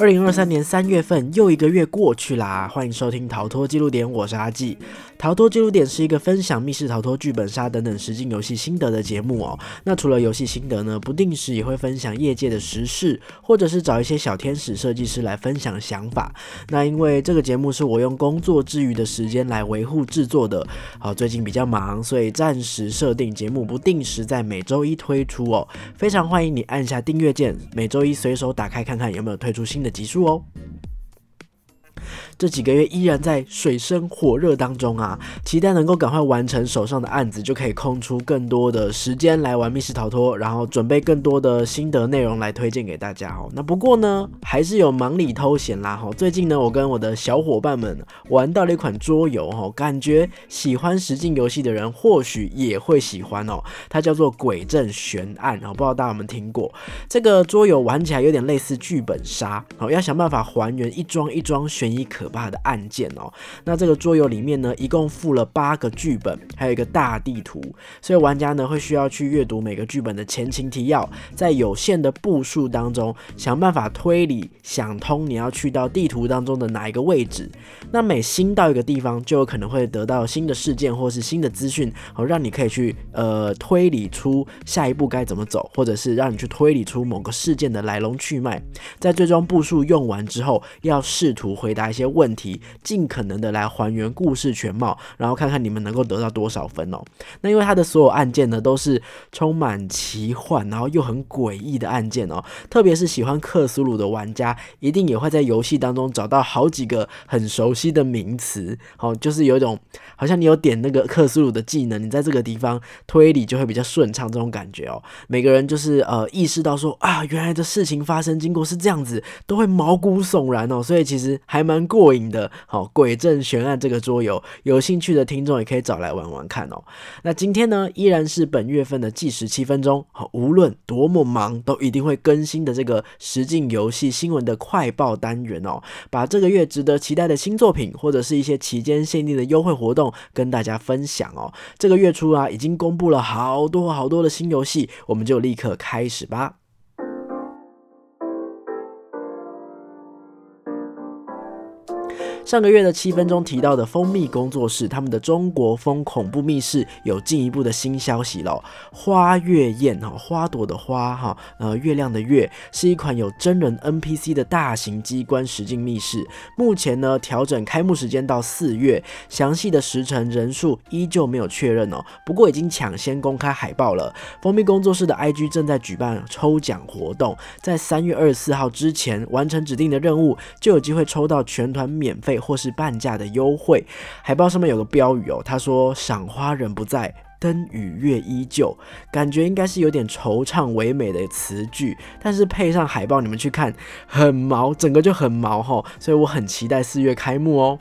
二零二三年三月份又一个月过去啦，欢迎收听逃脱记录点，我是阿纪。逃脱记录点是一个分享密室逃脱、剧本杀等等实境游戏心得的节目哦。那除了游戏心得呢，不定时也会分享业界的时事，或者是找一些小天使设计师来分享想法。那因为这个节目是我用工作之余的时间来维护制作的，好，最近比较忙，所以暂时设定节目不定时在每周一推出哦。非常欢迎你按下订阅键，每周一随手打开看看有没有推出新的的集数哦。这几个月依然在水深火热当中啊，期待能够赶快完成手上的案子，就可以空出更多的时间来玩密室逃脱，然后准备更多的心得内容来推荐给大家哦。那不过呢，还是有忙里偷闲啦哈。最近呢，我跟我的小伙伴们玩到了一款桌游哈，感觉喜欢实境游戏的人或许也会喜欢哦。它叫做《鬼阵悬案》哦，不知道大家有没有听过？这个桌游玩起来有点类似剧本杀哦，要想办法还原一桩一桩悬疑可怕的案件哦。那这个桌游里面呢，一共附了八个剧本，还有一个大地图，所以玩家呢会需要去阅读每个剧本的前情提要，在有限的步数当中想办法推理想通你要去到地图当中的哪一个位置。那每新到一个地方，就有可能会得到新的事件或是新的资讯，哦，让你可以去呃推理出下一步该怎么走，或者是让你去推理出某个事件的来龙去脉。在最终步数用完之后，要试图回答一些问题，尽可能的来还原故事全貌，然后看看你们能够得到多少分哦。那因为它的所有案件呢，都是充满奇幻，然后又很诡异的案件哦。特别是喜欢克苏鲁的玩家，一定也会在游戏当中找到好几个很熟悉的名词，好，就是有一种好像你有点那个克苏鲁的技能，你在这个地方推理就会比较顺畅这种感觉哦。每个人就是呃意识到说啊，原来的事情发生经过是这样子，都会毛骨悚然哦。所以其实还蛮过瘾的。好，鬼阵悬案这个桌游，有兴趣的听众也可以找来玩玩看哦。那今天呢，依然是本月份的计时七分钟，好，无论多么忙，都一定会更新的这个实境游戏新闻的快报单元哦。把这个月值得期待的新作品，或者是一些期间限定的优惠活动，跟大家分享哦。这个月初啊，已经公布了好多好多的新游戏，我们就立刻开始吧。上个月的七分钟提到的蜂蜜工作室，他们的中国风恐怖密室有进一步的新消息喽。花月宴哈，花朵的花哈，呃，月亮的月，是一款有真人 NPC 的大型机关实境密室。目前呢，调整开幕时间到四月，详细的时辰人数依旧没有确认哦。不过已经抢先公开海报了。蜂蜜工作室的 IG 正在举办抽奖活动，在三月二十四号之前完成指定的任务，就有机会抽到全团免费。或是半价的优惠，海报上面有个标语哦，他说“赏花人不在，灯与月依旧”，感觉应该是有点惆怅唯美的词句，但是配上海报，你们去看，很毛，整个就很毛哈，所以我很期待四月开幕哦。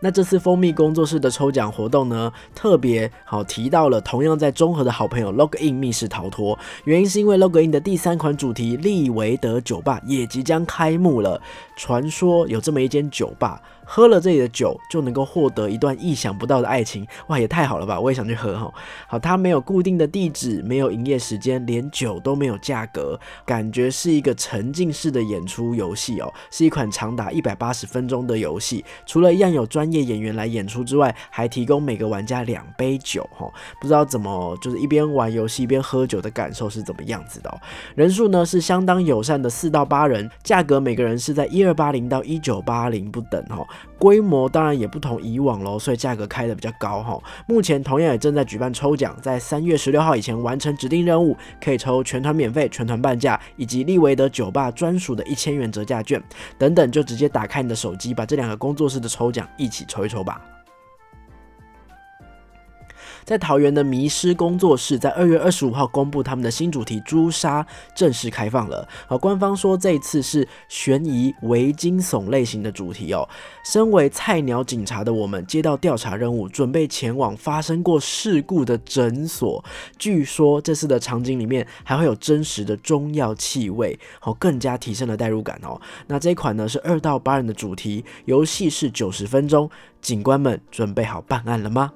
那这次蜂蜜工作室的抽奖活动呢，特别好提到了同样在中和的好朋友 Log In 密室逃脱，原因是因为 Log In 的第三款主题利维德酒吧也即将开幕了。传说有这么一间酒吧。喝了这里的酒就能够获得一段意想不到的爱情，哇，也太好了吧！我也想去喝哈。好，它没有固定的地址，没有营业时间，连酒都没有价格，感觉是一个沉浸式的演出游戏哦，是一款长达一百八十分钟的游戏。除了一样有专业演员来演出之外，还提供每个玩家两杯酒哈。不知道怎么就是一边玩游戏一边喝酒的感受是怎么样子的哦。人数呢是相当友善的四到八人，价格每个人是在一二八零到一九八零不等哈。规模当然也不同以往喽，所以价格开的比较高哈。目前同样也正在举办抽奖，在三月十六号以前完成指定任务，可以抽全团免费、全团半价，以及利维德酒吧专属的一千元折价券等等，就直接打开你的手机，把这两个工作室的抽奖一起抽一抽吧。在桃园的迷失工作室，在二月二十五号公布他们的新主题“朱砂”正式开放了。好，官方说这一次是悬疑、微惊悚类型的主题哦。身为菜鸟警察的我们，接到调查任务，准备前往发生过事故的诊所。据说这次的场景里面还会有真实的中药气味，好，更加提升了代入感哦。那这一款呢是二到八人的主题游戏，是九十分钟。警官们准备好办案了吗？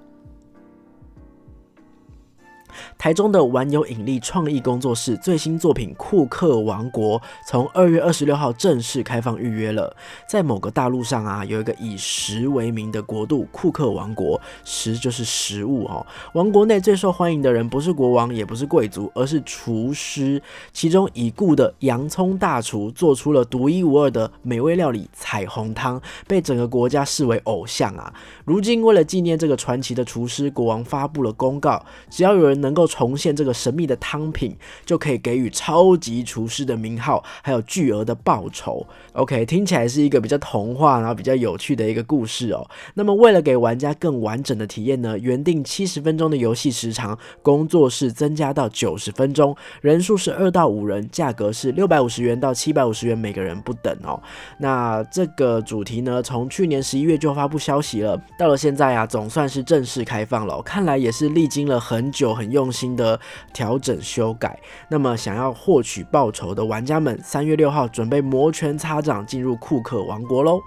台中的玩有引力创意工作室最新作品《库克王国》从二月二十六号正式开放预约了。在某个大陆上啊，有一个以食为名的国度——库克王国，食就是食物哦。王国内最受欢迎的人不是国王，也不是贵族，而是厨师。其中已故的洋葱大厨做出了独一无二的美味料理——彩虹汤，被整个国家视为偶像啊。如今为了纪念这个传奇的厨师，国王发布了公告，只要有人能够重现这个神秘的汤品，就可以给予超级厨师的名号，还有巨额的报酬。OK，听起来是一个比较童话，然后比较有趣的一个故事哦。那么为了给玩家更完整的体验呢，原定七十分钟的游戏时长，工作室增加到九十分钟，人数是二到五人，价格是六百五十元到七百五十元每个人不等哦。那这个主题呢，从去年十一月就发布消息了，到了现在啊，总算是正式开放了。看来也是历经了很久、很用心的调整修改。那么想要获取报酬的玩家们，三月六号准备摩拳擦掌进入库克王国喽！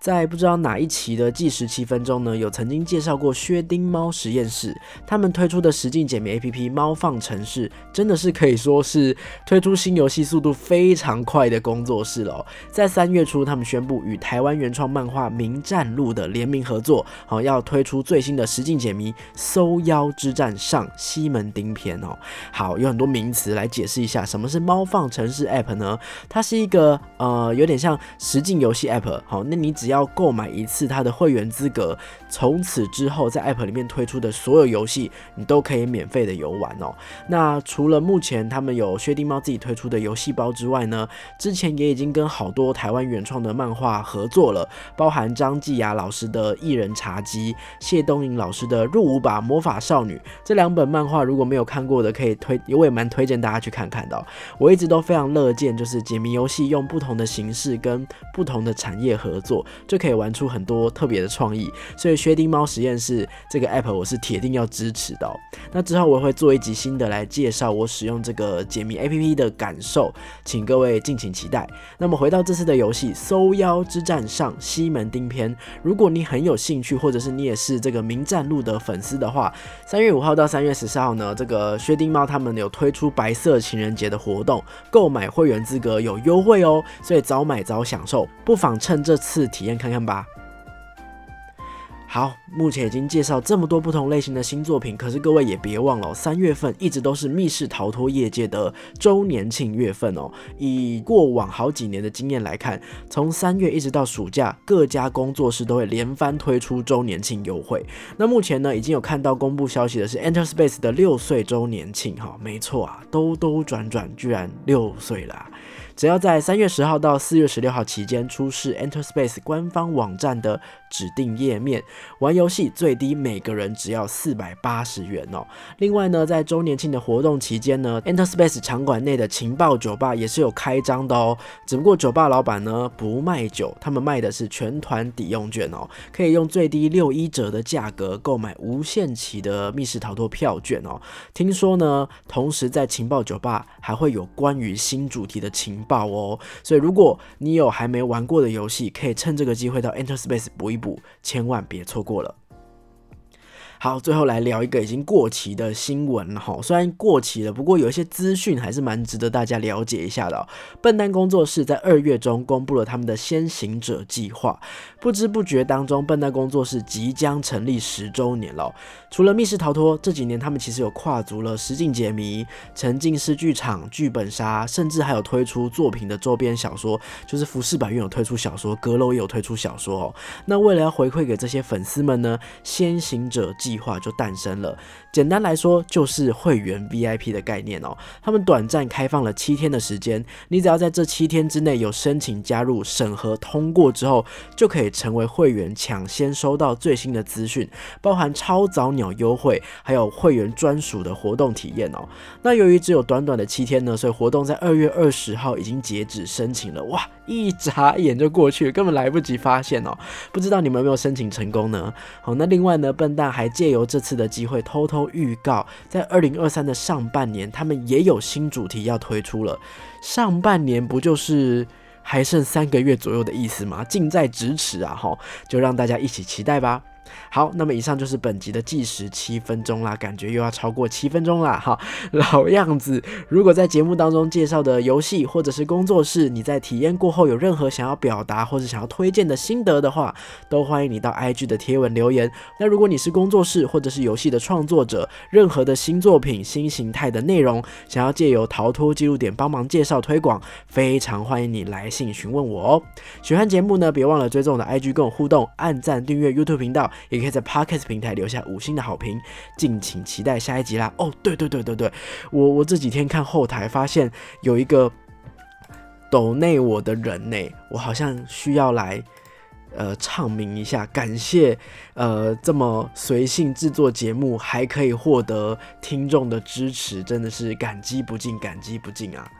在不知道哪一期的计时七分钟呢，有曾经介绍过薛丁猫实验室，他们推出的实境解谜 A P P 猫放城市，真的是可以说是推出新游戏速度非常快的工作室了。在三月初，他们宣布与台湾原创漫画《名战录》的联名合作，好要推出最新的实境解谜《搜妖之战上西门町篇》哦。好，有很多名词来解释一下什么是猫放城市 App 呢？它是一个呃有点像实境游戏 App。好，那你只要购买一次它的会员资格，从此之后在 App 里面推出的所有游戏，你都可以免费的游玩哦。那除了目前他们有薛定猫自己推出的游戏包之外呢，之前也已经跟好多台湾原创的漫画合作了，包含张继雅老师的《艺人茶几》，谢东颖老师的《入伍吧魔法少女》这两本漫画，如果没有看过的，可以推，我也蛮推荐大家去看看的。我一直都非常乐见，就是解谜游戏用不同的形式跟不同的产业合作。就可以玩出很多特别的创意，所以薛丁猫实验室这个 app 我是铁定要支持的。那之后我会做一集新的来介绍我使用这个解谜 app 的感受，请各位敬请期待。那么回到这次的游戏《搜妖之战上西门町篇》，如果你很有兴趣，或者是你也是这个名战录的粉丝的话，三月五号到三月十四号呢，这个薛丁猫他们有推出白色情人节的活动，购买会员资格有优惠哦，所以早买早享受，不妨趁这次体验。看看吧。好，目前已经介绍这么多不同类型的新作品，可是各位也别忘了，三月份一直都是密室逃脱业界的周年庆月份哦。以过往好几年的经验来看，从三月一直到暑假，各家工作室都会连番推出周年庆优惠。那目前呢，已经有看到公布消息的是 Enter Space 的六岁周年庆，哈，没错啊，兜兜转转居然六岁了。只要在三月十号到四月十六号期间出示 Enter Space 官方网站的指定页面玩游戏，最低每个人只要四百八十元哦。另外呢，在周年庆的活动期间呢，Enter Space 场馆内的情报酒吧也是有开张的哦。只不过酒吧老板呢不卖酒，他们卖的是全团抵用券哦，可以用最低六一折的价格购买无限期的密室逃脱票券哦。听说呢，同时在情报酒吧还会有关于新主题的情。报哦！所以如果你有还没玩过的游戏，可以趁这个机会到 Enter Space 补一补，千万别错过了。好，最后来聊一个已经过期的新闻哈。虽然过期了，不过有一些资讯还是蛮值得大家了解一下的。笨蛋工作室在二月中公布了他们的先行者计划，不知不觉当中，笨蛋工作室即将成立十周年了。除了密室逃脱，这几年他们其实有跨足了实境解谜、沉浸式剧场、剧本杀，甚至还有推出作品的周边小说，就是服饰百院有推出小说，阁楼也有推出小说哦。那为了要回馈给这些粉丝们呢，先行者计计划就诞生了。简单来说，就是会员 VIP 的概念哦。他们短暂开放了七天的时间，你只要在这七天之内有申请加入、审核通过之后，就可以成为会员，抢先收到最新的资讯，包含超早鸟优惠，还有会员专属的活动体验哦。那由于只有短短的七天呢，所以活动在二月二十号已经截止申请了。哇，一眨眼就过去了，根本来不及发现哦。不知道你们有没有申请成功呢？好，那另外呢，笨蛋还。借由这次的机会，偷偷预告，在二零二三的上半年，他们也有新主题要推出了。上半年不就是还剩三个月左右的意思吗？近在咫尺啊！哈，就让大家一起期待吧。好，那么以上就是本集的计时七分钟啦，感觉又要超过七分钟啦。哈，老样子，如果在节目当中介绍的游戏或者是工作室，你在体验过后有任何想要表达或者想要推荐的心得的话，都欢迎你到 IG 的贴文留言。那如果你是工作室或者是游戏的创作者，任何的新作品、新形态的内容，想要借由逃脱记录点帮忙介绍推广，非常欢迎你来信询问我哦。喜欢节目呢，别忘了追踪我的 IG 跟我互动，按赞订阅 YouTube 频道，也可以在 Podcast 平台留下五星的好评。敬请期待下一集啦！哦，对对对对对，我我这几天看后台发现有一个抖内我的人呢，我好像需要来。呃，唱名一下，感谢呃这么随性制作节目，还可以获得听众的支持，真的是感激不尽，感激不尽啊！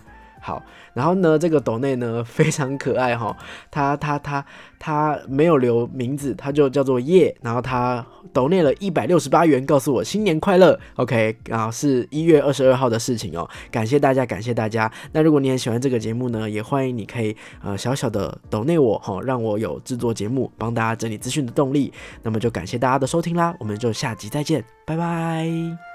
好，然后呢，这个斗内呢 非常可爱哈，他他他他没有留名字，他就叫做叶，然后他斗内了一百六十八元，告诉我新年快乐，OK，啊是一月二十二号的事情哦，感谢大家，感谢大家。那如果你很喜欢这个节目呢，也欢迎你可以呃小小的斗内我哈，让我有制作节目、帮大家整理资讯的动力。那么就感谢大家的收听啦，我们就下集再见，拜拜。